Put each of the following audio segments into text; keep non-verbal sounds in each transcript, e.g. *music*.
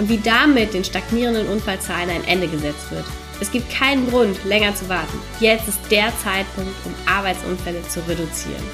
und wie damit den stagnierenden Unfallzahlen ein Ende gesetzt wird. Es gibt keinen Grund, länger zu warten. Jetzt ist der Zeitpunkt, um Arbeitsunfälle zu reduzieren.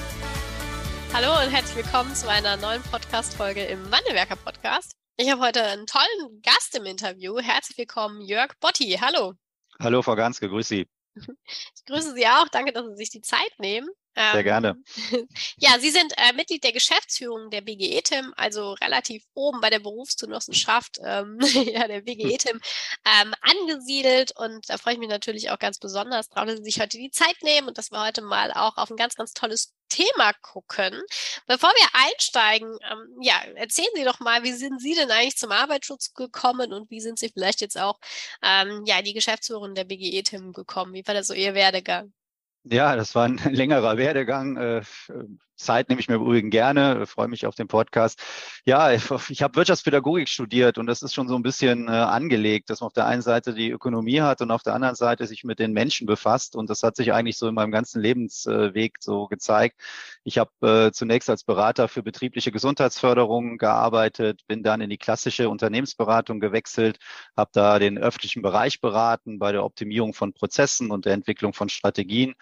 Hallo und herzlich willkommen zu einer neuen Podcast-Folge im Wandelwerker Podcast. Ich habe heute einen tollen Gast im Interview. Herzlich willkommen, Jörg Botti. Hallo. Hallo, Frau Ganske, grüß Sie. Ich grüße Sie auch. Danke, dass Sie sich die Zeit nehmen. Sehr gerne. *laughs* Ja, Sie sind äh, Mitglied der Geschäftsführung der BGE-TIM, also relativ oben bei der Berufsgenossenschaft ähm, *laughs* ja, der BGE-TIM ähm, angesiedelt. Und da freue ich mich natürlich auch ganz besonders drauf, dass Sie sich heute die Zeit nehmen und dass wir heute mal auch auf ein ganz, ganz tolles Thema gucken. Bevor wir einsteigen, ähm, ja, erzählen Sie doch mal, wie sind Sie denn eigentlich zum Arbeitsschutz gekommen und wie sind Sie vielleicht jetzt auch ähm, ja, die Geschäftsführerin der BGE-TIM gekommen? Wie war das so Ihr Werdegang? Ja, das war ein *laughs* längerer Werdegang. Zeit nehme ich mir übrigens gerne, freue mich auf den Podcast. Ja, ich, *laughs* ich habe Wirtschaftspädagogik studiert und das ist schon so ein bisschen äh, angelegt, dass man auf der einen Seite die Ökonomie hat und auf der anderen Seite sich mit den Menschen befasst. Und das hat sich eigentlich so in meinem ganzen Lebensweg so gezeigt. Ich habe äh, zunächst als Berater für betriebliche Gesundheitsförderung gearbeitet, bin dann in die klassische Unternehmensberatung gewechselt, habe da den öffentlichen Bereich beraten bei der Optimierung von Prozessen und der Entwicklung von Strategien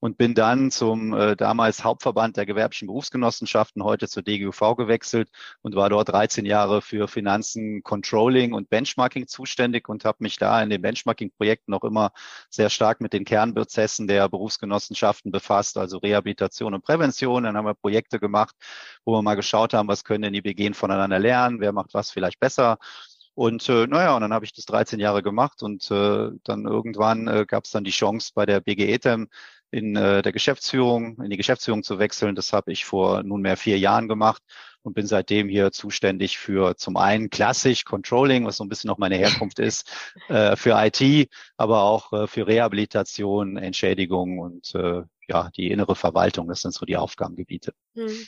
und bin dann zum äh, damals Hauptverband der gewerblichen Berufsgenossenschaften, heute zur DGUV gewechselt und war dort 13 Jahre für Finanzen, Controlling und Benchmarking zuständig und habe mich da in den Benchmarking-Projekten noch immer sehr stark mit den Kernprozessen der Berufsgenossenschaften befasst, also Rehabilitation und Prävention. Dann haben wir Projekte gemacht, wo wir mal geschaut haben, was können denn die BGen voneinander lernen, wer macht was vielleicht besser. Und äh, naja, und dann habe ich das 13 Jahre gemacht und äh, dann irgendwann äh, gab es dann die Chance bei der BGETEM in äh, der Geschäftsführung, in die Geschäftsführung zu wechseln. Das habe ich vor nunmehr vier Jahren gemacht und bin seitdem hier zuständig für zum einen klassisch Controlling, was so ein bisschen noch meine Herkunft ist, *laughs* äh, für IT, aber auch äh, für Rehabilitation, Entschädigung und äh, ja, die innere Verwaltung. Das sind so die Aufgabengebiete. Hm.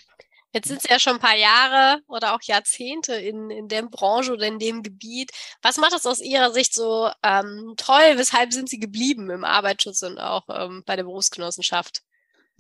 Jetzt sind Sie ja schon ein paar Jahre oder auch Jahrzehnte in, in der Branche oder in dem Gebiet. Was macht das aus Ihrer Sicht so ähm, toll? Weshalb sind Sie geblieben im Arbeitsschutz und auch ähm, bei der Berufsgenossenschaft?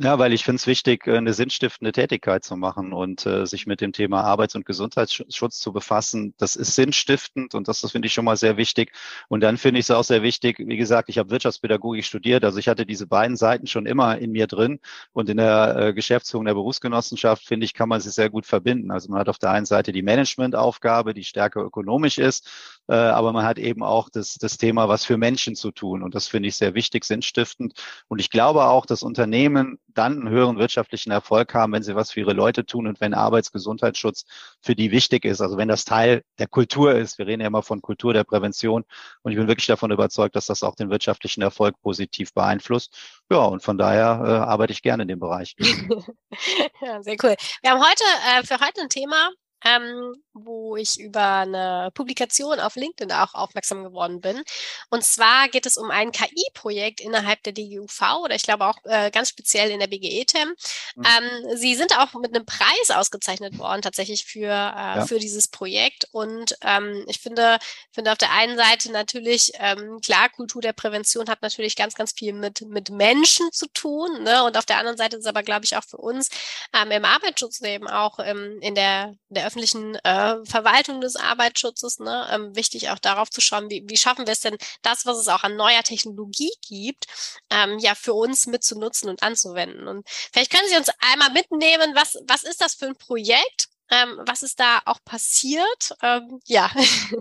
Ja, weil ich finde es wichtig, äh, eine sinnstiftende Tätigkeit zu machen und äh, sich mit dem Thema Arbeits- und Gesundheitsschutz zu befassen. Das ist sinnstiftend und das, das finde ich schon mal sehr wichtig. Und dann finde ich es auch sehr wichtig, wie gesagt, ich habe Wirtschaftspädagogik studiert, also ich hatte diese beiden Seiten schon immer in mir drin und in der äh, Geschäftsführung der Berufsgenossenschaft, finde ich, kann man sie sehr gut verbinden. Also man hat auf der einen Seite die Managementaufgabe, die stärker ökonomisch ist, äh, aber man hat eben auch das, das Thema, was für Menschen zu tun. Und das finde ich sehr wichtig, sinnstiftend. Und ich glaube auch, dass Unternehmen dann einen höheren wirtschaftlichen Erfolg haben, wenn sie was für ihre Leute tun und wenn Arbeitsgesundheitsschutz für die wichtig ist. Also wenn das Teil der Kultur ist. Wir reden ja immer von Kultur der Prävention. Und ich bin wirklich davon überzeugt, dass das auch den wirtschaftlichen Erfolg positiv beeinflusst. Ja, und von daher äh, arbeite ich gerne in dem Bereich. *laughs* ja, sehr cool. Wir haben heute äh, für heute ein Thema, ähm, wo ich über eine Publikation auf LinkedIn auch aufmerksam geworden bin. Und zwar geht es um ein KI-Projekt innerhalb der DGUV oder ich glaube auch äh, ganz speziell in der BGE-TEM. Mhm. Ähm, Sie sind auch mit einem Preis ausgezeichnet worden, tatsächlich für, äh, ja. für dieses Projekt. Und ähm, ich finde, finde auf der einen Seite natürlich, ähm, klar, Kultur der Prävention hat natürlich ganz, ganz viel mit, mit Menschen zu tun. Ne? Und auf der anderen Seite ist aber, glaube ich, auch für uns ähm, im Arbeitsschutz eben auch ähm, in der, der öffentlichen äh, Verwaltung des Arbeitsschutzes. Ne? Ähm, wichtig auch darauf zu schauen, wie, wie schaffen wir es denn, das, was es auch an neuer Technologie gibt, ähm, ja für uns mitzunutzen und anzuwenden. Und vielleicht können Sie uns einmal mitnehmen, was, was ist das für ein Projekt? Ähm, was ist da auch passiert? Ähm, ja.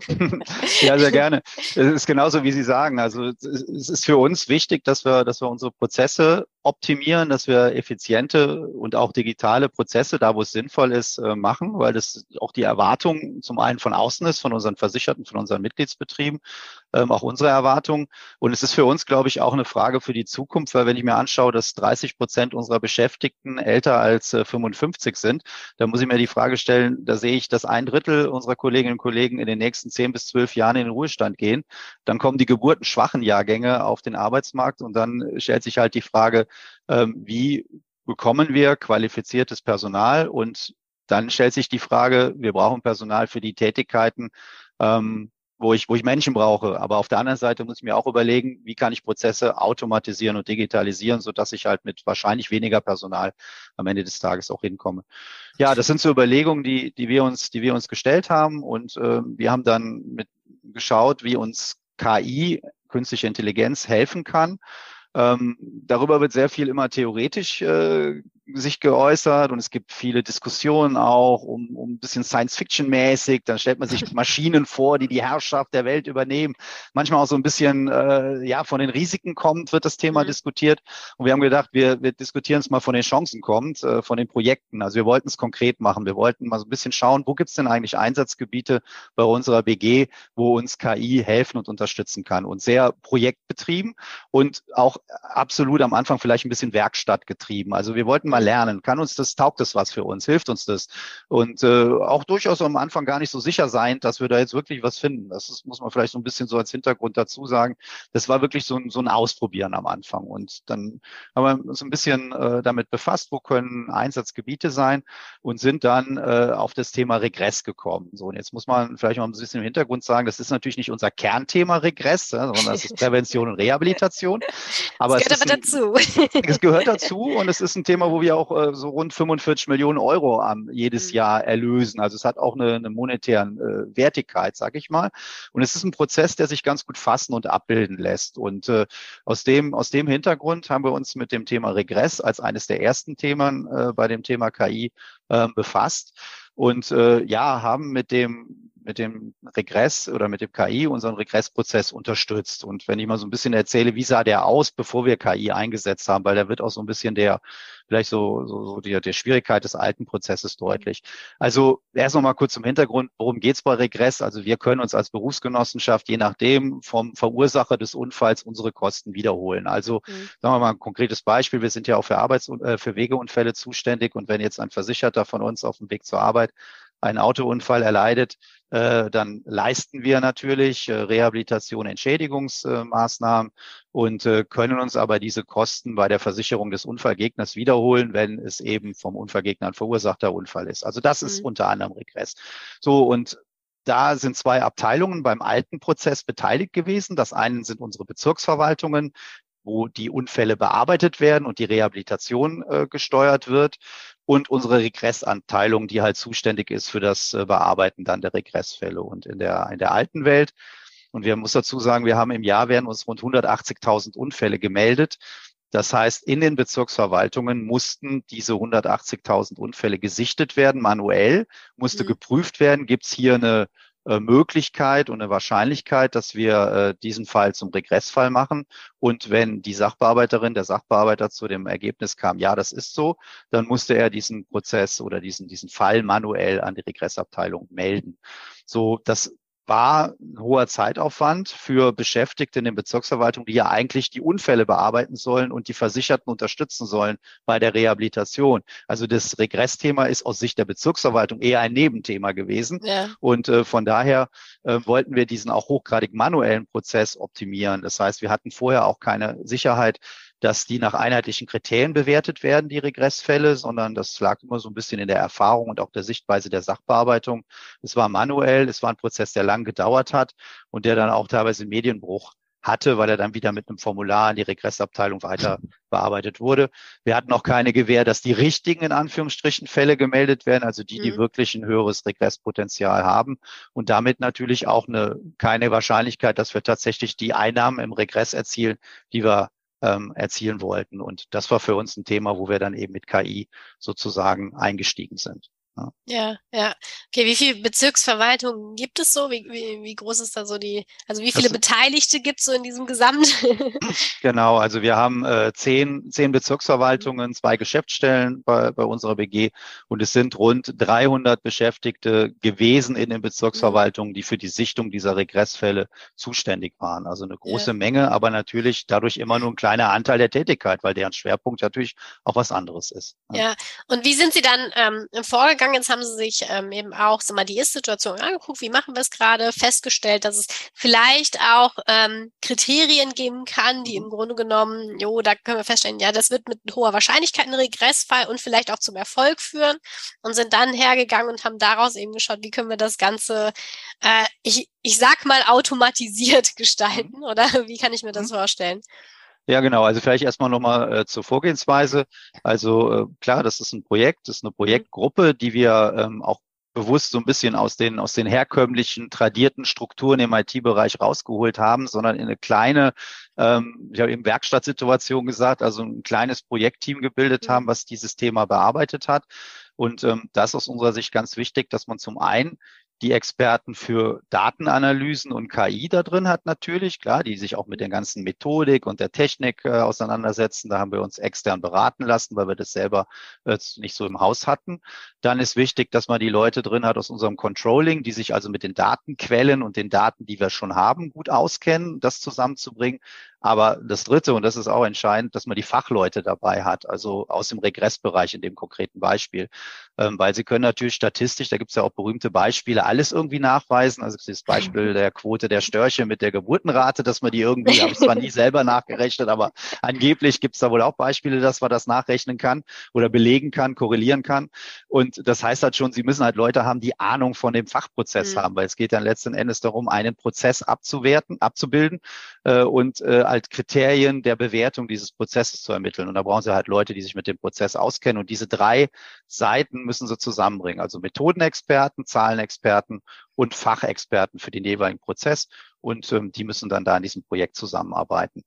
*laughs* ja, sehr gerne. Es ist genauso, wie Sie sagen. Also es ist für uns wichtig, dass wir, dass wir unsere Prozesse optimieren, dass wir effiziente und auch digitale Prozesse, da wo es sinnvoll ist, äh, machen, weil das auch die Erwartung zum einen von außen ist, von unseren Versicherten, von unseren Mitgliedsbetrieben, ähm, auch unsere Erwartung. Und es ist für uns, glaube ich, auch eine Frage für die Zukunft, weil wenn ich mir anschaue, dass 30 Prozent unserer Beschäftigten älter als 55 äh, sind, da muss ich mir die Frage stellen, da sehe ich, dass ein Drittel unserer Kolleginnen und Kollegen in den nächsten 10 bis 12 Jahren in den Ruhestand gehen. Dann kommen die geburtenschwachen Jahrgänge auf den Arbeitsmarkt und dann stellt sich halt die Frage, wie bekommen wir qualifiziertes Personal und dann stellt sich die Frage, wir brauchen Personal für die Tätigkeiten, ähm, wo ich, wo ich Menschen brauche. Aber auf der anderen Seite muss ich mir auch überlegen, wie kann ich Prozesse automatisieren und digitalisieren, so dass ich halt mit wahrscheinlich weniger Personal am Ende des Tages auch hinkomme. Ja, das sind so Überlegungen, die, die wir uns, die wir uns gestellt haben und äh, wir haben dann mit geschaut, wie uns KI, künstliche Intelligenz helfen kann. Ähm, darüber wird sehr viel immer theoretisch äh, sich geäußert und es gibt viele Diskussionen auch um, um ein bisschen Science-Fiction-mäßig. Dann stellt man sich *laughs* Maschinen vor, die die Herrschaft der Welt übernehmen. Manchmal auch so ein bisschen äh, ja von den Risiken kommt, wird das Thema mhm. diskutiert. Und wir haben gedacht, wir, wir diskutieren es mal von den Chancen kommt, äh, von den Projekten. Also wir wollten es konkret machen. Wir wollten mal so ein bisschen schauen, wo gibt es denn eigentlich Einsatzgebiete bei unserer BG, wo uns KI helfen und unterstützen kann. Und sehr projektbetrieben und auch absolut am Anfang vielleicht ein bisschen Werkstattgetrieben. Also wir wollten mal mal lernen? Kann uns das, taugt das was für uns? Hilft uns das? Und äh, auch durchaus am Anfang gar nicht so sicher sein, dass wir da jetzt wirklich was finden. Das ist, muss man vielleicht so ein bisschen so als Hintergrund dazu sagen. Das war wirklich so ein, so ein Ausprobieren am Anfang. Und dann haben wir uns ein bisschen äh, damit befasst, wo können Einsatzgebiete sein und sind dann äh, auf das Thema Regress gekommen. So, und jetzt muss man vielleicht mal ein bisschen im Hintergrund sagen, das ist natürlich nicht unser Kernthema Regress, ja, sondern das ist Prävention und Rehabilitation. *laughs* Aber das gehört es aber dazu. Ein, *laughs* es gehört dazu und es ist ein Thema, wo wir wir auch äh, so rund 45 Millionen Euro am, jedes mhm. Jahr erlösen. Also es hat auch eine, eine monetären äh, Wertigkeit, sag ich mal. Und es ist ein Prozess, der sich ganz gut fassen und abbilden lässt. Und äh, aus dem aus dem Hintergrund haben wir uns mit dem Thema Regress als eines der ersten Themen äh, bei dem Thema KI äh, befasst und äh, ja haben mit dem mit dem Regress oder mit dem KI unseren Regressprozess unterstützt. Und wenn ich mal so ein bisschen erzähle, wie sah der aus, bevor wir KI eingesetzt haben, weil da wird auch so ein bisschen der, vielleicht so, so, so die, der Schwierigkeit des alten Prozesses deutlich. Also erst noch mal kurz zum Hintergrund, worum geht's bei Regress? Also wir können uns als Berufsgenossenschaft je nachdem vom Verursacher des Unfalls unsere Kosten wiederholen. Also mhm. sagen wir mal ein konkretes Beispiel. Wir sind ja auch für Arbeits- äh, für Wegeunfälle zuständig und wenn jetzt ein Versicherter von uns auf dem Weg zur Arbeit einen Autounfall erleidet, äh, dann leisten wir natürlich äh, Rehabilitation, Entschädigungsmaßnahmen und äh, können uns aber diese Kosten bei der Versicherung des Unfallgegners wiederholen, wenn es eben vom Unfallgegner ein verursachter Unfall ist. Also das ist mhm. unter anderem Regress. So und da sind zwei Abteilungen beim alten Prozess beteiligt gewesen. Das eine sind unsere Bezirksverwaltungen, wo die Unfälle bearbeitet werden und die Rehabilitation äh, gesteuert wird und unsere Regressanteilung, die halt zuständig ist für das äh, Bearbeiten dann der Regressfälle. Und in der, in der alten Welt, und wir muss dazu sagen, wir haben im Jahr werden uns rund 180.000 Unfälle gemeldet. Das heißt, in den Bezirksverwaltungen mussten diese 180.000 Unfälle gesichtet werden, manuell, musste mhm. geprüft werden, gibt es hier eine äh, Möglichkeit und eine Wahrscheinlichkeit, dass wir äh, diesen Fall zum Regressfall machen. Und wenn die Sachbearbeiterin, der Sachbearbeiter zu dem Ergebnis kam, ja, das ist so, dann musste er diesen Prozess oder diesen, diesen Fall manuell an die Regressabteilung melden. So, das war ein hoher Zeitaufwand für Beschäftigte in den Bezirksverwaltungen, die ja eigentlich die Unfälle bearbeiten sollen und die Versicherten unterstützen sollen bei der Rehabilitation. Also das Regressthema ist aus Sicht der Bezirksverwaltung eher ein Nebenthema gewesen. Ja. Und äh, von daher äh, wollten wir diesen auch hochgradig manuellen Prozess optimieren. Das heißt, wir hatten vorher auch keine Sicherheit, dass die nach einheitlichen Kriterien bewertet werden, die Regressfälle, sondern das lag immer so ein bisschen in der Erfahrung und auch der Sichtweise der Sachbearbeitung. Es war manuell, es war ein Prozess, der lang gedauert hat und der dann auch teilweise Medienbruch hatte, weil er dann wieder mit einem Formular in die Regressabteilung weiter bearbeitet wurde. Wir hatten auch keine Gewähr, dass die richtigen, in Anführungsstrichen, Fälle gemeldet werden, also die, die mhm. wirklich ein höheres Regresspotenzial haben und damit natürlich auch eine, keine Wahrscheinlichkeit, dass wir tatsächlich die Einnahmen im Regress erzielen, die wir ähm, erzielen wollten. Und das war für uns ein Thema, wo wir dann eben mit KI sozusagen eingestiegen sind. Ja, ja. ja. Okay, wie viele Bezirksverwaltungen gibt es so? Wie, wie, wie groß ist da so die, also wie viele das, Beteiligte gibt es so in diesem Gesamt? *laughs* genau, also wir haben äh, zehn, zehn Bezirksverwaltungen, zwei Geschäftsstellen bei, bei unserer BG und es sind rund 300 Beschäftigte gewesen in den Bezirksverwaltungen, die für die Sichtung dieser Regressfälle zuständig waren. Also eine große ja. Menge, aber natürlich dadurch immer nur ein kleiner Anteil der Tätigkeit, weil deren Schwerpunkt natürlich auch was anderes ist. Ja, und wie sind Sie dann ähm, vorgegangen? Jetzt haben Sie sich ähm, eben auch so mal die Ist-Situation angeguckt. Wie machen wir es gerade? Festgestellt, dass es vielleicht auch ähm, Kriterien geben kann, die im Grunde genommen, jo, da können wir feststellen, ja, das wird mit hoher Wahrscheinlichkeit ein Regressfall und vielleicht auch zum Erfolg führen und sind dann hergegangen und haben daraus eben geschaut, wie können wir das Ganze, äh, ich, ich sag mal, automatisiert *laughs* gestalten oder wie kann ich mir das mhm. vorstellen? Ja, genau. Also vielleicht erstmal nochmal äh, zur Vorgehensweise. Also äh, klar, das ist ein Projekt, das ist eine Projektgruppe, die wir ähm, auch bewusst so ein bisschen aus den, aus den herkömmlichen, tradierten Strukturen im IT-Bereich rausgeholt haben, sondern in eine kleine, ähm, ich habe eben Werkstattsituation gesagt, also ein kleines Projektteam gebildet haben, was dieses Thema bearbeitet hat. Und ähm, das ist aus unserer Sicht ganz wichtig, dass man zum einen die Experten für Datenanalysen und KI da drin hat natürlich, klar, die sich auch mit der ganzen Methodik und der Technik äh, auseinandersetzen. Da haben wir uns extern beraten lassen, weil wir das selber äh, nicht so im Haus hatten. Dann ist wichtig, dass man die Leute drin hat aus unserem Controlling, die sich also mit den Datenquellen und den Daten, die wir schon haben, gut auskennen, das zusammenzubringen. Aber das Dritte, und das ist auch entscheidend, dass man die Fachleute dabei hat, also aus dem Regressbereich in dem konkreten Beispiel. Ähm, weil sie können natürlich statistisch, da gibt es ja auch berühmte Beispiele, alles irgendwie nachweisen. Also das Beispiel der Quote der Störche mit der Geburtenrate, dass man die irgendwie, habe ich zwar nie selber nachgerechnet, aber angeblich gibt es da wohl auch Beispiele, dass man das nachrechnen kann oder belegen kann, korrelieren kann. Und das heißt halt schon, sie müssen halt Leute haben, die Ahnung von dem Fachprozess mhm. haben, weil es geht dann letzten Endes darum, einen Prozess abzuwerten, abzubilden äh, und äh, halt Kriterien der Bewertung dieses Prozesses zu ermitteln. Und da brauchen Sie halt Leute, die sich mit dem Prozess auskennen. Und diese drei Seiten müssen Sie zusammenbringen. Also Methodenexperten, Zahlenexperten und Fachexperten für den jeweiligen Prozess. Und ähm, die müssen dann da in diesem Projekt zusammenarbeiten.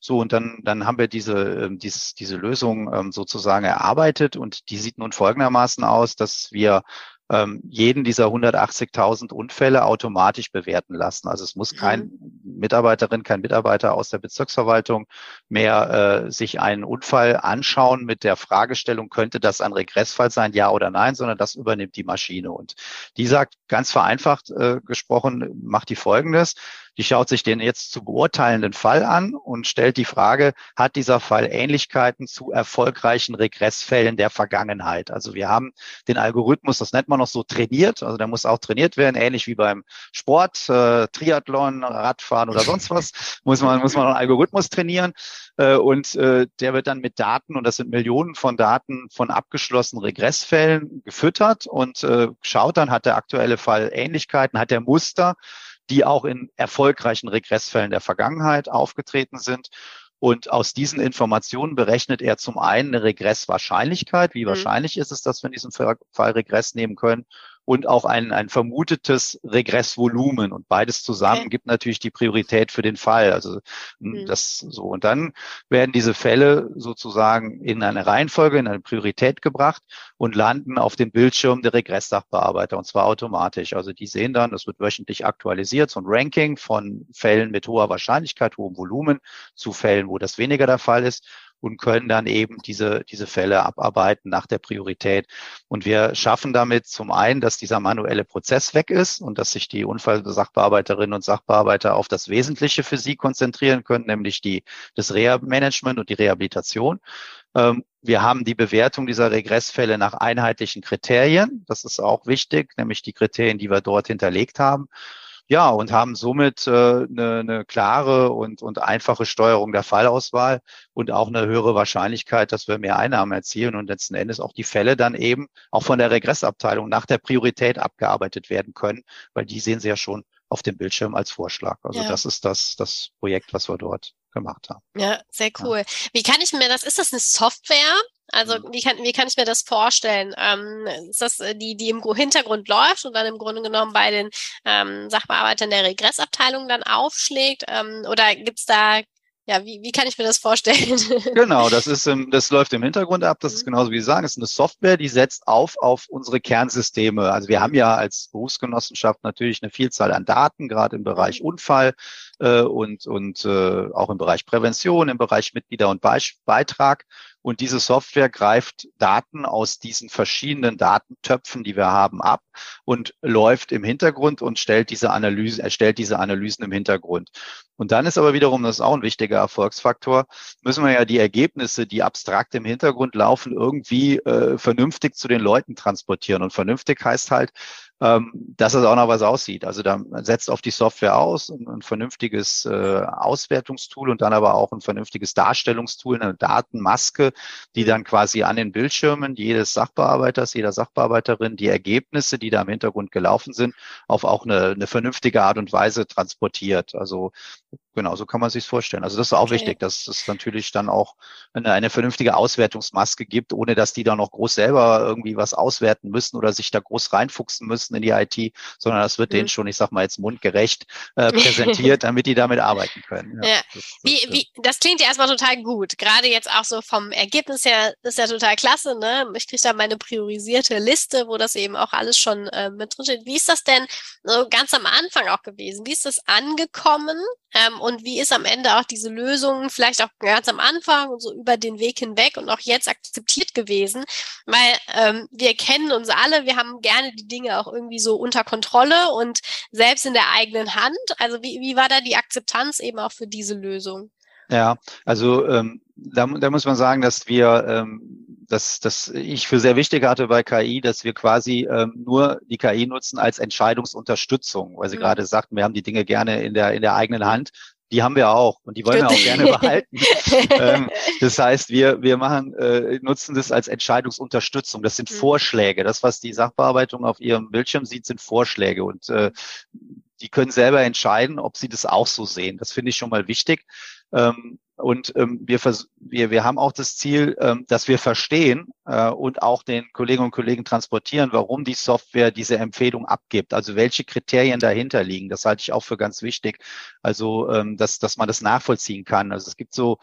So, und dann, dann haben wir diese, ähm, dieses, diese Lösung ähm, sozusagen erarbeitet und die sieht nun folgendermaßen aus, dass wir ähm, jeden dieser 180.000 Unfälle automatisch bewerten lassen. Also es muss kein mhm. Mitarbeiterin, kein Mitarbeiter aus der Bezirksverwaltung mehr äh, sich einen Unfall anschauen mit der Fragestellung, könnte das ein Regressfall sein, ja oder nein, sondern das übernimmt die Maschine. Und die sagt ganz vereinfacht äh, gesprochen, macht die folgendes. Die schaut sich den jetzt zu beurteilenden Fall an und stellt die Frage, hat dieser Fall Ähnlichkeiten zu erfolgreichen Regressfällen der Vergangenheit? Also wir haben den Algorithmus, das nennt man noch so trainiert, also der muss auch trainiert werden, ähnlich wie beim Sport, äh, Triathlon, Radfahren oder sonst was, *laughs* muss man, muss man einen Algorithmus trainieren. Äh, und äh, der wird dann mit Daten, und das sind Millionen von Daten von abgeschlossenen Regressfällen gefüttert und äh, schaut dann, hat der aktuelle Fall Ähnlichkeiten, hat der Muster, die auch in erfolgreichen Regressfällen der Vergangenheit aufgetreten sind. Und aus diesen Informationen berechnet er zum einen eine Regresswahrscheinlichkeit. Wie mhm. wahrscheinlich ist es, dass wir in diesem Fall Regress nehmen können? Und auch ein, ein vermutetes Regressvolumen. Und beides zusammen okay. gibt natürlich die Priorität für den Fall. Also hm, mhm. das so. Und dann werden diese Fälle sozusagen in eine Reihenfolge, in eine Priorität gebracht und landen auf dem Bildschirm der Regresssachbearbeiter und zwar automatisch. Also die sehen dann, das wird wöchentlich aktualisiert, so ein Ranking von Fällen mit hoher Wahrscheinlichkeit, hohem Volumen zu Fällen, wo das weniger der Fall ist und können dann eben diese, diese Fälle abarbeiten nach der Priorität. Und wir schaffen damit zum einen, dass dieser manuelle Prozess weg ist und dass sich die Unfallsachbearbeiterinnen und Sachbearbeiter auf das Wesentliche für sie konzentrieren können, nämlich die, das Reha-Management und die Rehabilitation. Ähm, wir haben die Bewertung dieser Regressfälle nach einheitlichen Kriterien. Das ist auch wichtig, nämlich die Kriterien, die wir dort hinterlegt haben. Ja, und haben somit äh, eine, eine klare und, und einfache Steuerung der Fallauswahl und auch eine höhere Wahrscheinlichkeit, dass wir mehr Einnahmen erzielen und letzten Endes auch die Fälle dann eben auch von der Regressabteilung nach der Priorität abgearbeitet werden können, weil die sehen Sie ja schon auf dem Bildschirm als Vorschlag. Also ja. das ist das, das Projekt, was wir dort gemacht haben. Ja, sehr cool. Ja. Wie kann ich mir das, ist das eine Software? Also mhm. wie kann, wie kann ich mir das vorstellen? Ähm, ist das äh, die, die im Hintergrund läuft und dann im Grunde genommen bei den ähm, Sachbearbeitern der Regressabteilung dann aufschlägt? Ähm, oder gibt's da ja, wie, wie kann ich mir das vorstellen? *laughs* Genau, das ist, das läuft im Hintergrund ab. Das ist mhm. genauso wie Sie sagen, es ist eine Software, die setzt auf auf unsere Kernsysteme. Also wir haben ja als Berufsgenossenschaft natürlich eine Vielzahl an Daten, gerade im Bereich mhm. Unfall äh, und und äh, auch im Bereich Prävention, im Bereich Mitglieder und Be Beitrag. Und diese Software greift Daten aus diesen verschiedenen Datentöpfen, die wir haben, ab und läuft im Hintergrund und stellt diese Analyse, erstellt diese Analysen im Hintergrund. Und dann ist aber wiederum, das ist auch ein wichtiger Erfolgsfaktor, müssen wir ja die Ergebnisse, die abstrakt im Hintergrund laufen, irgendwie äh, vernünftig zu den Leuten transportieren. Und vernünftig heißt halt, ähm, dass es auch noch was aussieht. Also da setzt auf die Software aus, ein, ein vernünftiges äh, Auswertungstool und dann aber auch ein vernünftiges Darstellungstool, eine Datenmaske, die dann quasi an den Bildschirmen jedes Sachbearbeiters, jeder Sachbearbeiterin die Ergebnisse, die da im Hintergrund gelaufen sind, auf auch eine, eine vernünftige Art und Weise transportiert. Also Genau, so kann man sich vorstellen. Also das ist auch okay. wichtig, dass es natürlich dann auch eine, eine, vernünftige Auswertungsmaske gibt, ohne dass die da noch groß selber irgendwie was auswerten müssen oder sich da groß reinfuchsen müssen in die IT, sondern das wird mhm. denen schon, ich sag mal jetzt mundgerecht äh, *laughs* präsentiert, damit die damit arbeiten können. Ja, ja. Das, wie, wie, das klingt ja erstmal total gut. Gerade jetzt auch so vom Ergebnis her ist ja total klasse. Ne? Ich kriege da meine priorisierte Liste, wo das eben auch alles schon äh, mit drin steht. Wie ist das denn so ganz am Anfang auch gewesen? Wie ist das angekommen? Ähm, und wie ist am Ende auch diese Lösung vielleicht auch ganz am Anfang und so über den Weg hinweg und auch jetzt akzeptiert gewesen, weil ähm, wir kennen uns alle, wir haben gerne die Dinge auch irgendwie so unter Kontrolle und selbst in der eigenen Hand. Also wie, wie war da die Akzeptanz eben auch für diese Lösung? Ja, also ähm, da, da muss man sagen, dass wir ähm, dass, dass ich für sehr wichtig hatte bei KI, dass wir quasi ähm, nur die KI nutzen als Entscheidungsunterstützung, weil Sie mhm. gerade sagten, wir haben die Dinge gerne in der, in der eigenen Hand. Die haben wir auch und die wollen wir auch gerne behalten. *laughs* ähm, das heißt, wir, wir machen, äh, nutzen das als Entscheidungsunterstützung. Das sind mhm. Vorschläge. Das, was die Sachbearbeitung auf ihrem Bildschirm sieht, sind Vorschläge. Und äh, die können selber entscheiden, ob sie das auch so sehen. Das finde ich schon mal wichtig. Ähm, und ähm, wir, wir, wir haben auch das Ziel, ähm, dass wir verstehen äh, und auch den Kolleginnen und Kollegen transportieren, warum die Software diese Empfehlung abgibt. Also welche Kriterien dahinter liegen. Das halte ich auch für ganz wichtig. Also ähm, dass, dass man das nachvollziehen kann. Also es gibt so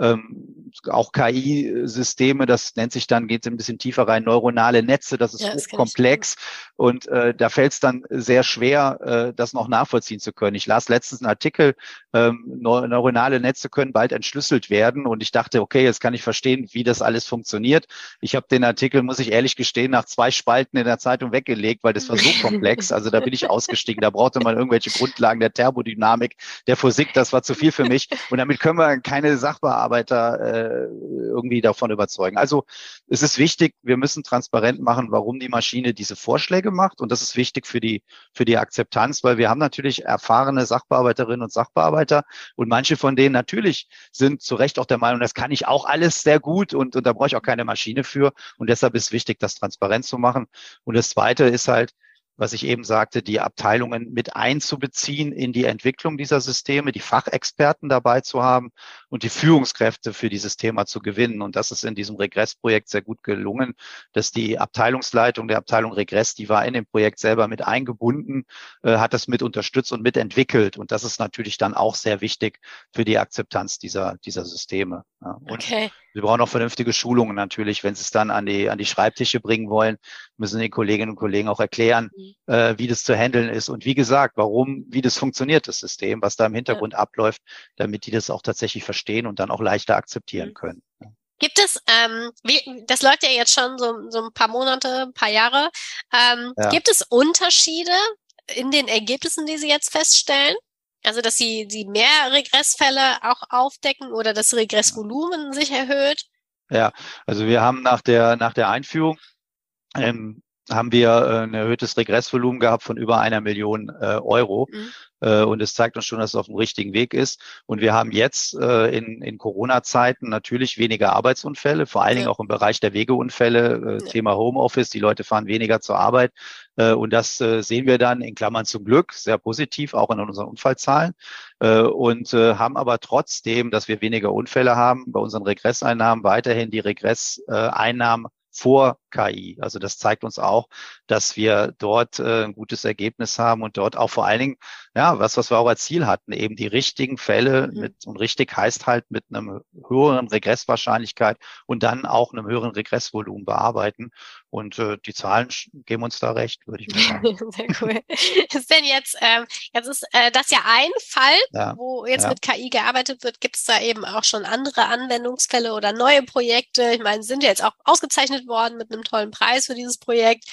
ähm, auch KI-Systeme, das nennt sich dann, geht ein bisschen tiefer rein, neuronale Netze, das ist ja, das komplex. Und äh, da fällt es dann sehr schwer, äh, das noch nachvollziehen zu können. Ich las letztens einen Artikel, ähm, neuronale Netze können bald entschlüsselt werden. Und ich dachte, okay, jetzt kann ich verstehen, wie das alles funktioniert. Ich habe den Artikel, muss ich ehrlich gestehen, nach zwei Spalten in der Zeitung weggelegt, weil das war so komplex. Also da bin ich ausgestiegen. Da brauchte man irgendwelche Grundlagen der Thermodynamik, der Physik. Das war zu viel für mich. Und damit können wir keine Sachbearbeiter äh, irgendwie davon überzeugen. Also es ist wichtig, wir müssen transparent machen, warum die Maschine diese Vorschläge macht. Und das ist wichtig für die, für die Akzeptanz, weil wir haben natürlich erfahrene Sachbearbeiterinnen und Sachbearbeiter und manche von denen natürlich sind zu Recht auch der Meinung, das kann ich auch alles sehr gut und, und da brauche ich auch keine Maschine für. Und deshalb ist wichtig, das transparent zu machen. Und das Zweite ist halt, was ich eben sagte, die Abteilungen mit einzubeziehen in die Entwicklung dieser Systeme, die Fachexperten dabei zu haben und die Führungskräfte für dieses Thema zu gewinnen. Und das ist in diesem Regressprojekt sehr gut gelungen, dass die Abteilungsleitung der Abteilung Regress, die war in dem Projekt selber mit eingebunden, äh, hat das mit unterstützt und mitentwickelt. Und das ist natürlich dann auch sehr wichtig für die Akzeptanz dieser, dieser Systeme. Ja. Und okay. wir brauchen auch vernünftige Schulungen natürlich. Wenn sie es dann an die, an die Schreibtische bringen wollen, müssen die Kolleginnen und Kollegen auch erklären, mhm. äh, wie das zu handeln ist. Und wie gesagt, warum, wie das funktioniert, das System, was da im Hintergrund ja. abläuft, damit die das auch tatsächlich verstehen verstehen und dann auch leichter akzeptieren mhm. können. Gibt es, ähm, wie, das läuft ja jetzt schon so, so ein paar Monate, ein paar Jahre. Ähm, ja. Gibt es Unterschiede in den Ergebnissen, die Sie jetzt feststellen? Also, dass Sie, Sie mehr Regressfälle auch aufdecken oder das Regressvolumen sich erhöht? Ja, also wir haben nach der, nach der Einführung ähm, haben wir äh, ein erhöhtes Regressvolumen gehabt von über einer Million äh, Euro. Mhm. Äh, und es zeigt uns schon, dass es auf dem richtigen Weg ist. Und wir haben jetzt äh, in, in Corona-Zeiten natürlich weniger Arbeitsunfälle, vor allen Dingen auch im Bereich der Wegeunfälle, äh, Thema Homeoffice. Die Leute fahren weniger zur Arbeit. Äh, und das äh, sehen wir dann in Klammern zum Glück sehr positiv, auch in unseren Unfallzahlen. Äh, und äh, haben aber trotzdem, dass wir weniger Unfälle haben, bei unseren Regresseinnahmen weiterhin die Regresseinnahmen vor KI. Also das zeigt uns auch, dass wir dort äh, ein gutes Ergebnis haben und dort auch vor allen Dingen, ja, was, was wir auch als Ziel hatten, eben die richtigen Fälle mhm. mit, und richtig heißt halt mit einem höheren Regresswahrscheinlichkeit und dann auch einem höheren Regressvolumen bearbeiten. Und äh, die Zahlen geben uns da recht, würde ich mal sagen. *laughs* Sehr cool. Ist denn jetzt, ähm, jetzt ist äh, das ja ein Fall, ja, wo jetzt ja. mit KI gearbeitet wird. Gibt es da eben auch schon andere Anwendungsfälle oder neue Projekte? Ich meine, sind ja jetzt auch ausgezeichnet worden mit einem tollen Preis für dieses Projekt.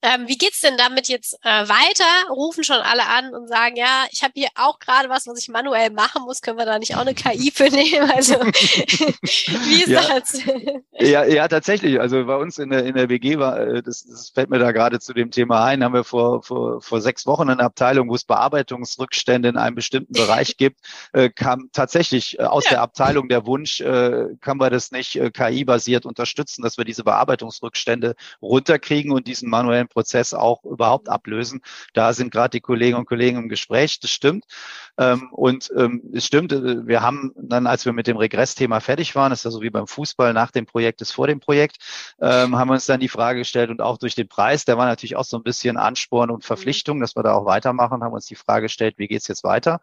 Ähm, wie geht's denn damit jetzt äh, weiter? Rufen schon alle an und sagen, ja, ich habe hier auch gerade was, was ich manuell machen muss. Können wir da nicht auch eine KI für *laughs* nehmen? Also *laughs* wie ist ja. das? *laughs* ja, ja, tatsächlich. Also bei uns in der, in der WG war äh, das, das fällt mir da gerade zu dem Thema ein, haben wir vor, vor, vor sechs Wochen eine Abteilung, wo es Bearbeitungsrückstände in einem bestimmten Bereich gibt, äh, kam tatsächlich äh, aus ja. der Abteilung der Wunsch, äh, kann man das nicht äh, KI-basiert unterstützen, dass wir diese Bearbeitungsrückstände runterkriegen und diesen manuellen Prozess auch überhaupt ablösen. Da sind gerade die Kolleginnen und Kollegen im Gespräch, das stimmt. Ähm, und ähm, es stimmt, äh, wir haben dann, als wir mit dem Regressthema fertig waren, ist ja so wie beim Fußball, nach dem Projekt ist vor dem Projekt, ähm, haben wir uns dann die Frage Frage gestellt und auch durch den Preis, der war natürlich auch so ein bisschen Ansporn und Verpflichtung, dass wir da auch weitermachen, haben uns die Frage gestellt, wie geht's jetzt weiter?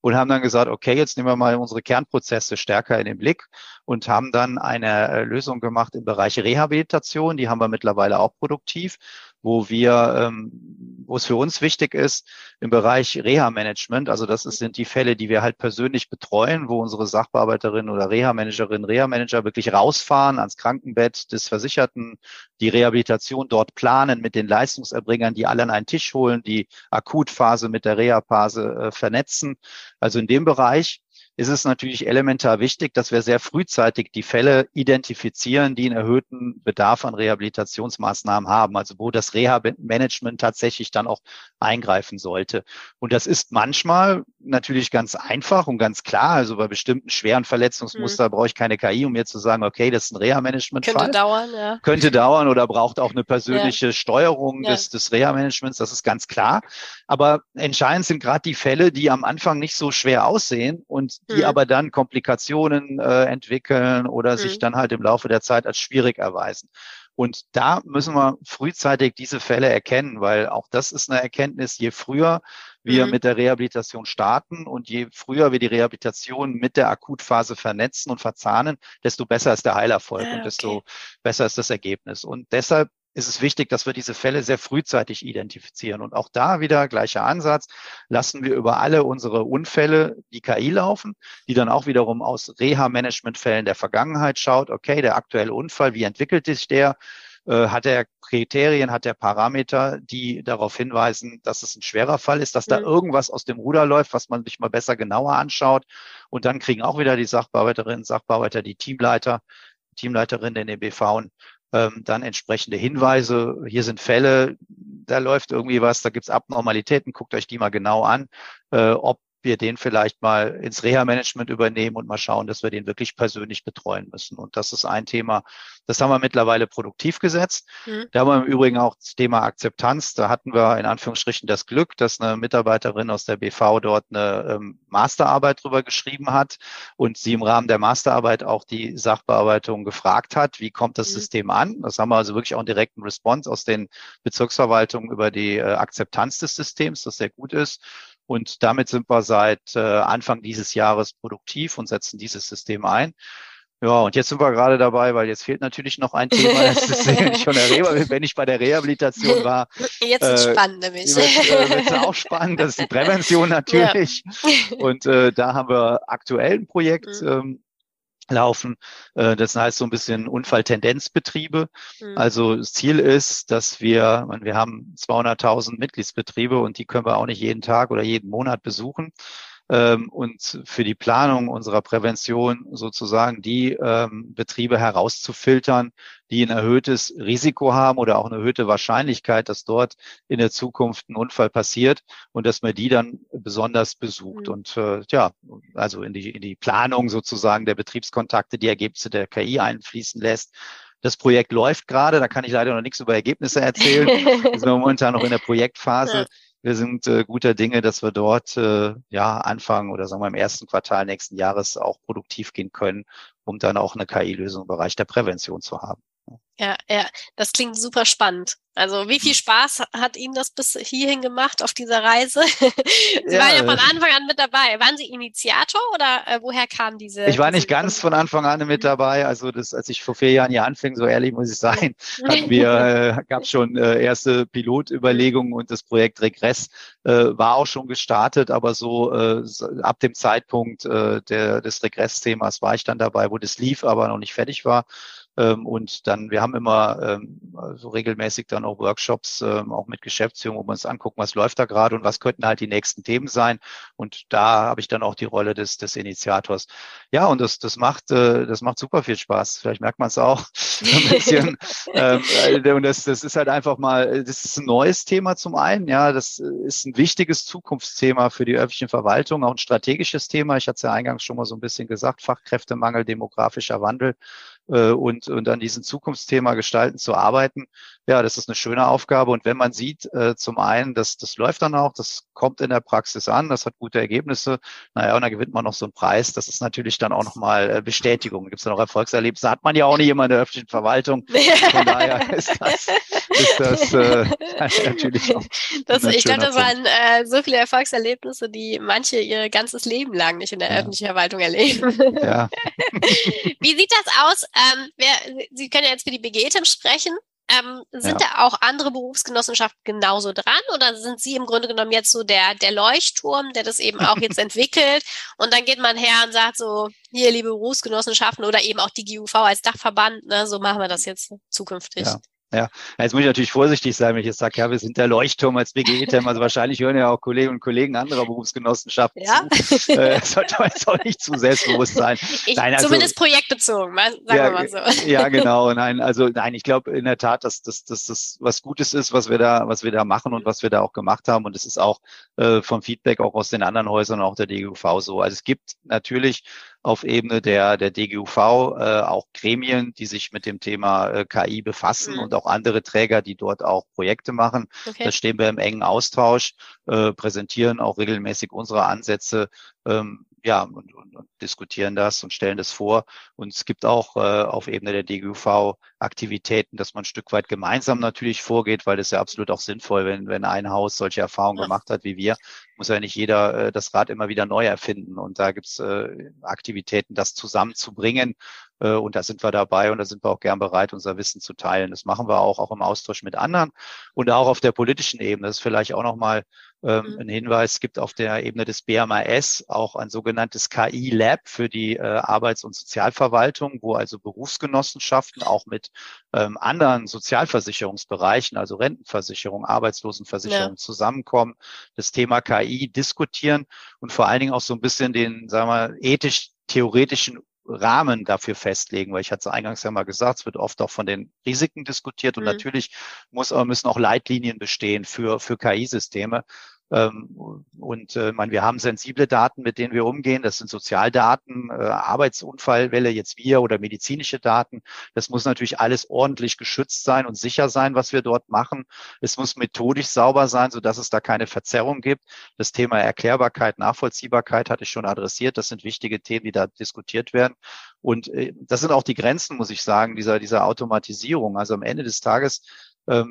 Und haben dann gesagt, okay, jetzt nehmen wir mal unsere Kernprozesse stärker in den Blick und haben dann eine äh, Lösung gemacht im Bereich Rehabilitation. Die haben wir mittlerweile auch produktiv wo wir, ähm, wo es für uns wichtig ist, im Bereich Reha-Management, also das sind die Fälle, die wir halt persönlich betreuen, wo unsere Sachbearbeiterin oder Reha-Managerin, Reha-Manager wirklich rausfahren ans Krankenbett des Versicherten, die Rehabilitation dort planen mit den Leistungserbringern, die alle an einen Tisch holen, die Akutphase mit der Reha-Phase äh, vernetzen. Also in dem Bereich ist es natürlich elementar wichtig, dass wir sehr frühzeitig die Fälle identifizieren, die einen erhöhten Bedarf an Rehabilitationsmaßnahmen haben, also wo das Reha-Management tatsächlich dann auch eingreifen sollte. Und das ist manchmal natürlich ganz einfach und ganz klar. Also bei bestimmten schweren Verletzungsmuster mhm. brauche ich keine KI, um mir zu sagen, okay, das ist ein Reha-Management-Fall. Könnte dauern, ja. Könnte dauern oder braucht auch eine persönliche ja. Steuerung ja. des, des Reha-Managements, das ist ganz klar. Aber entscheidend sind gerade die Fälle, die am Anfang nicht so schwer aussehen und die mhm. aber dann Komplikationen äh, entwickeln oder mhm. sich dann halt im Laufe der Zeit als schwierig erweisen. Und da müssen wir frühzeitig diese Fälle erkennen, weil auch das ist eine Erkenntnis, je früher wir mhm. mit der Rehabilitation starten und je früher wir die Rehabilitation mit der Akutphase vernetzen und verzahnen, desto besser ist der Heilerfolg ah, und desto okay. besser ist das Ergebnis. Und deshalb ist es wichtig, dass wir diese Fälle sehr frühzeitig identifizieren. Und auch da wieder gleicher Ansatz, lassen wir über alle unsere Unfälle die KI laufen, die dann auch wiederum aus Reha-Management-Fällen der Vergangenheit schaut, okay, der aktuelle Unfall, wie entwickelt sich der? Äh, hat er Kriterien, hat er Parameter, die darauf hinweisen, dass es ein schwerer Fall ist, dass da mhm. irgendwas aus dem Ruder läuft, was man sich mal besser genauer anschaut. Und dann kriegen auch wieder die Sachbearbeiterinnen, Sachbearbeiter, die Teamleiter, Teamleiterin in den BV ähm, dann entsprechende Hinweise. Hier sind Fälle, da läuft irgendwie was, da gibt's Abnormalitäten, guckt euch die mal genau an, äh, ob wir den vielleicht mal ins Reha-Management übernehmen und mal schauen, dass wir den wirklich persönlich betreuen müssen. Und das ist ein Thema, das haben wir mittlerweile produktiv gesetzt. Mhm. Da haben wir im Übrigen auch das Thema Akzeptanz. Da hatten wir in Anführungsstrichen das Glück, dass eine Mitarbeiterin aus der BV dort eine ähm, Masterarbeit drüber geschrieben hat und sie im Rahmen der Masterarbeit auch die Sachbearbeitung gefragt hat, wie kommt das mhm. System an? Das haben wir also wirklich auch einen direkten Response aus den Bezirksverwaltungen über die äh, Akzeptanz des Systems, das sehr gut ist. Und damit sind wir seit äh, Anfang dieses Jahres produktiv und setzen dieses System ein. Ja, und jetzt sind wir gerade dabei, weil jetzt fehlt natürlich noch ein Thema, das ist schon der *laughs* wenn ich bei der Rehabilitation war. Jetzt ist äh, spannend nämlich. Wird, äh, auch spannend, das ist die Prävention *laughs* natürlich. Ja. Und äh, da haben wir aktuell ein Projekt, mhm. ähm, laufen. Äh, das heißt so ein bisschen Unfalltendenzbetriebe. Mhm. Also das Ziel ist, dass wir, wir haben 200.000 Mitgliedsbetriebe und die können wir auch nicht jeden Tag oder jeden Monat besuchen. Ähm, und für die Planung unserer Prävention sozusagen die ähm, Betriebe herauszufiltern, die ein erhöhtes Risiko haben oder auch eine erhöhte Wahrscheinlichkeit, dass dort in der Zukunft ein Unfall passiert und dass man die dann besonders besucht. Mhm. Und äh, ja, also in die, in die Planung sozusagen der Betriebskontakte die Ergebnisse der KI einfließen lässt. Das Projekt läuft gerade, da kann ich leider noch nichts über Ergebnisse erzählen. Wir sind momentan noch in der *laughs* Projektphase. Wir sind äh, guter Dinge, dass wir dort äh, ja Anfang oder sagen wir im ersten Quartal nächsten Jahres auch produktiv gehen können, um dann auch eine KI-Lösung im Bereich der Prävention zu haben. Ja, ja, das klingt super spannend. Also wie viel mhm. Spaß hat Ihnen das bis hierhin gemacht auf dieser Reise? *laughs* Sie ja, waren ja von Anfang an mit dabei. Waren Sie Initiator oder äh, woher kam diese? Ich war nicht ganz von Anfang an mit dabei. Also das, als ich vor vier Jahren hier anfing, so ehrlich muss ich sein, *laughs* hatten wir, äh, gab schon äh, erste Pilotüberlegungen und das Projekt Regress äh, war auch schon gestartet, aber so äh, ab dem Zeitpunkt äh, der, des Regress-Themas war ich dann dabei, wo das lief, aber noch nicht fertig war. Ähm, und dann, wir haben immer ähm, so regelmäßig dann auch Workshops, ähm, auch mit Geschäftsführung, wo wir uns angucken, was läuft da gerade und was könnten halt die nächsten Themen sein. Und da habe ich dann auch die Rolle des, des Initiators. Ja, und das, das macht, äh, das macht super viel Spaß. Vielleicht merkt man es auch *laughs* ein bisschen. *laughs* ähm, äh, und das, das ist halt einfach mal, das ist ein neues Thema zum einen. Ja, das ist ein wichtiges Zukunftsthema für die öffentliche Verwaltung, auch ein strategisches Thema. Ich hatte es ja eingangs schon mal so ein bisschen gesagt, Fachkräftemangel, demografischer Wandel äh, und, und an diesem Zukunftsthema gestalten zu arbeiten. Ja, das ist eine schöne Aufgabe. Und wenn man sieht, äh, zum einen, dass das läuft dann auch, das kommt in der Praxis an, das hat gute Ergebnisse, naja, und dann gewinnt man noch so einen Preis. Das ist natürlich dann auch nochmal äh, Bestätigung. Gibt es dann auch Erfolgserlebnisse, hat man ja auch nicht immer in der öffentlichen Verwaltung. *laughs* Von daher ist das, ist das äh, *laughs* *laughs* natürlich auch. Das, ich glaube, das waren äh, so viele Erfolgserlebnisse, die manche ihr ganzes Leben lang nicht in der ja. öffentlichen Verwaltung erleben. Ja. Wie sieht das aus? Ähm, wer, Sie können ja jetzt für die BGETEM sprechen. Ähm, sind ja. da auch andere Berufsgenossenschaften genauso dran oder sind Sie im Grunde genommen jetzt so der, der Leuchtturm, der das eben auch jetzt *laughs* entwickelt und dann geht man her und sagt so, hier liebe Berufsgenossenschaften oder eben auch die GUV als Dachverband, ne, so machen wir das jetzt zukünftig. Ja. Ja, jetzt muss ich natürlich vorsichtig sein, wenn ich jetzt sage, ja, wir sind der Leuchtturm als BGE-TEM. Also wahrscheinlich hören ja auch Kolleginnen und Kollegen anderer Berufsgenossenschaften ja? zu. Äh, sollte man jetzt auch nicht zu selbstbewusst sein. *laughs* Ich, nein, also, zumindest projektbezogen, sagen ja, wir mal so. *laughs* Ja, genau. Nein, also nein, ich glaube in der Tat, dass das dass, dass was Gutes ist, was wir da, was wir da machen und was wir da auch gemacht haben. Und es ist auch äh, vom Feedback auch aus den anderen Häusern, auch der DGUV so. Also es gibt natürlich auf Ebene der, der DGUV äh, auch Gremien, die sich mit dem Thema äh, KI befassen mhm. und auch andere Träger, die dort auch Projekte machen. Okay. Da stehen wir im engen Austausch, äh, präsentieren auch regelmäßig unsere Ansätze. Ähm, ja, und, und, und diskutieren das und stellen das vor. Und es gibt auch äh, auf Ebene der DGUV Aktivitäten, dass man ein Stück weit gemeinsam natürlich vorgeht, weil das ja absolut auch sinnvoll, wenn, wenn ein Haus solche Erfahrungen ja. gemacht hat wie wir, muss ja nicht jeder äh, das Rad immer wieder neu erfinden. Und da gibt's äh, Aktivitäten, das zusammenzubringen. Äh, und da sind wir dabei und da sind wir auch gern bereit, unser Wissen zu teilen. Das machen wir auch, auch im Austausch mit anderen und auch auf der politischen Ebene. Das ist vielleicht auch nochmal ähm, mhm. ein Hinweis. Es gibt auf der Ebene des BMAS auch ein sogenanntes KI-Lab für die äh, Arbeits- und Sozialverwaltung, wo also Berufsgenossenschaften auch mit ähm, anderen Sozialversicherungsbereichen, also Rentenversicherung, Arbeitslosenversicherung ja. zusammenkommen, das Thema KI diskutieren und vor allen Dingen auch so ein bisschen den, sagen wir, ethisch-theoretischen Rahmen dafür festlegen, weil ich hatte es eingangs ja mal gesagt, es wird oft auch von den Risiken diskutiert und mhm. natürlich muss, müssen auch Leitlinien bestehen für, für KI-Systeme. Ähm, und äh, meine, wir haben sensible Daten, mit denen wir umgehen. Das sind Sozialdaten, äh, Arbeitsunfallwelle jetzt wir oder medizinische Daten. Das muss natürlich alles ordentlich geschützt sein und sicher sein, was wir dort machen. Es muss methodisch sauber sein, so dass es da keine Verzerrung gibt. Das Thema Erklärbarkeit, Nachvollziehbarkeit hatte ich schon adressiert. Das sind wichtige Themen, die da diskutiert werden. Und äh, das sind auch die Grenzen, muss ich sagen, dieser, dieser Automatisierung. Also am Ende des Tages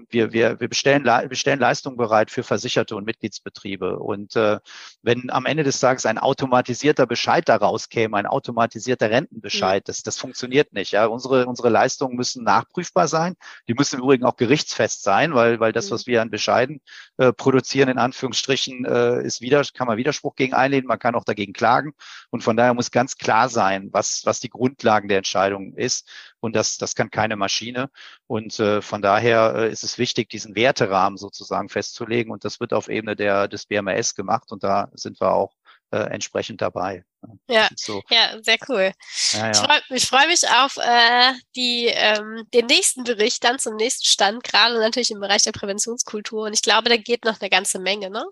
wir, wir, wir bestellen, wir stellen Leistungen bereit für Versicherte und Mitgliedsbetriebe. Und äh, wenn am Ende des Tages ein automatisierter Bescheid daraus käme, ein automatisierter Rentenbescheid, mhm. das, das funktioniert nicht. Ja? Unsere, unsere Leistungen müssen nachprüfbar sein. Die müssen im Übrigen auch gerichtsfest sein, weil, weil das, mhm. was wir an Bescheiden äh, produzieren, in Anführungsstrichen, äh, ist wieder, kann man Widerspruch gegen einlehnen, man kann auch dagegen klagen. Und von daher muss ganz klar sein, was, was die Grundlagen der Entscheidung ist. Und das, das kann keine Maschine. Und äh, von daher äh, ist es wichtig, diesen Werterahmen sozusagen festzulegen. Und das wird auf Ebene der, des BMS gemacht. Und da sind wir auch äh, entsprechend dabei. Ja, so. ja, sehr cool. Ja, ja. Ich freue freu mich auf äh, die, ähm, den nächsten Bericht dann zum nächsten Stand, gerade natürlich im Bereich der Präventionskultur. Und ich glaube, da geht noch eine ganze Menge. Ne?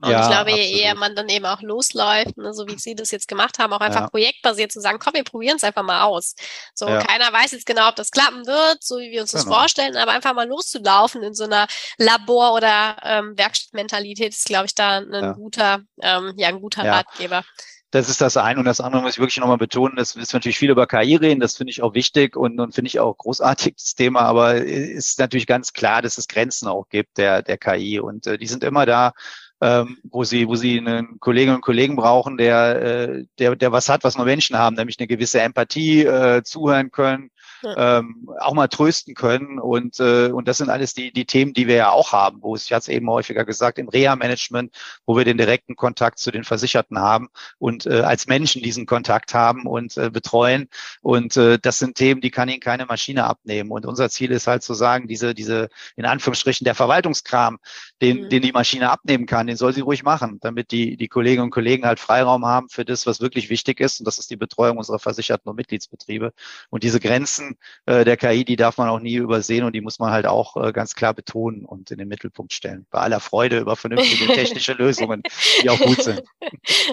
Und ja, ich glaube, absolut. je eher man dann eben auch losläuft, ne, so wie Sie das jetzt gemacht haben, auch einfach projektbasiert zu sagen, komm, wir probieren es einfach mal aus. So, keiner weiß jetzt genau, ob das klappen wird, so wie wir uns genau. das vorstellen, aber einfach mal loszulaufen in so einer Labor- oder ähm, Werkstattmentalität ist, glaube ich, da ein guter, ähm, ja, ein guter Ratgeber. Das ist das eine. Und das andere muss ich wirklich nochmal betonen, das ist natürlich viel über KI reden, das finde ich auch wichtig und, und finde ich auch großartig, das Thema. Aber es ist natürlich ganz klar, dass es Grenzen auch gibt der, der KI. Und äh, die sind immer da, ähm, wo sie, wo sie einen Kolleginnen und Kollegen brauchen, der, äh, der, der was hat, was nur Menschen haben, nämlich eine gewisse Empathie, äh, zuhören können, ähm, auch mal trösten können. Und, äh, und das sind alles die, die Themen, die wir ja auch haben, wo es, ich hatte es eben häufiger gesagt, im Reha-Management, wo wir den direkten Kontakt zu den Versicherten haben und äh, als Menschen diesen Kontakt haben und äh, betreuen. Und äh, das sind Themen, die kann Ihnen keine Maschine abnehmen. Und unser Ziel ist halt zu sagen, diese, diese, in Anführungsstrichen, der Verwaltungskram, den, mhm. den die Maschine abnehmen kann, den soll sie ruhig machen, damit die, die Kolleginnen und Kollegen halt Freiraum haben für das, was wirklich wichtig ist. Und das ist die Betreuung unserer Versicherten und Mitgliedsbetriebe. Und diese Grenzen äh, der KI, die darf man auch nie übersehen und die muss man halt auch äh, ganz klar betonen und in den Mittelpunkt stellen. Bei aller Freude über vernünftige *laughs* technische Lösungen, die auch gut sind.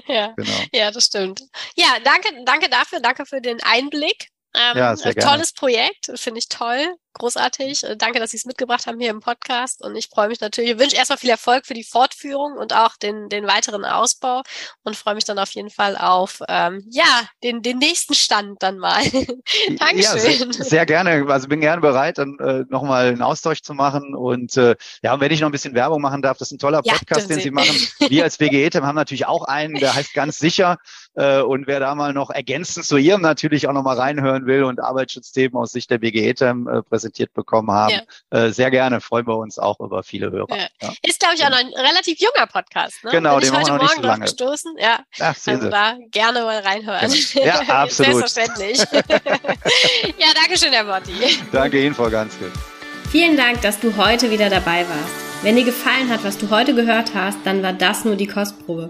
ja, genau. ja, das stimmt. Ja, danke, danke dafür, danke für den Einblick. Ähm, ja, sehr gerne. Tolles Projekt, finde ich toll großartig. Äh, danke, dass Sie es mitgebracht haben hier im Podcast. Und ich freue mich natürlich, ich wünsche erstmal viel Erfolg für die Fortführung und auch den, den weiteren Ausbau und freue mich dann auf jeden Fall auf ähm, ja, den, den nächsten Stand dann mal. Dankeschön. *laughs* Ja, sehr, sehr, gerne. Also bin gerne bereit, dann äh, nochmal einen Austausch zu machen. Und äh, ja, und wenn ich noch ein bisschen Werbung machen darf, das ist ein toller Podcast, ja, den Sie machen. Wir als BGE-Team haben natürlich auch einen, der heißt ganz sicher. Äh, und wer da mal noch ergänzend zu Ihrem natürlich auch nochmal reinhören will und Arbeitsschutzthemen aus Sicht der BGE-Team äh, präsentiert bekommen haben. Ja. Äh, sehr gerne, freuen wir uns auch über viele Hörer. Ja. Ja. Ist, glaube ich, auch noch ein relativ junger Podcast. Ne? Genau, Bin den haben wir noch nicht so lange. Gestoßen. Ja, Ach, also da gerne mal reinhören. Genau. Ja, *laughs* absolut. Selbstverständlich. *laughs* ja, danke schön, Herr Botti. Danke Ihnen, Frau Ganske. Vielen Dank, dass du heute wieder dabei warst. Wenn dir gefallen hat, was du heute gehört hast, dann war das nur die Kostprobe.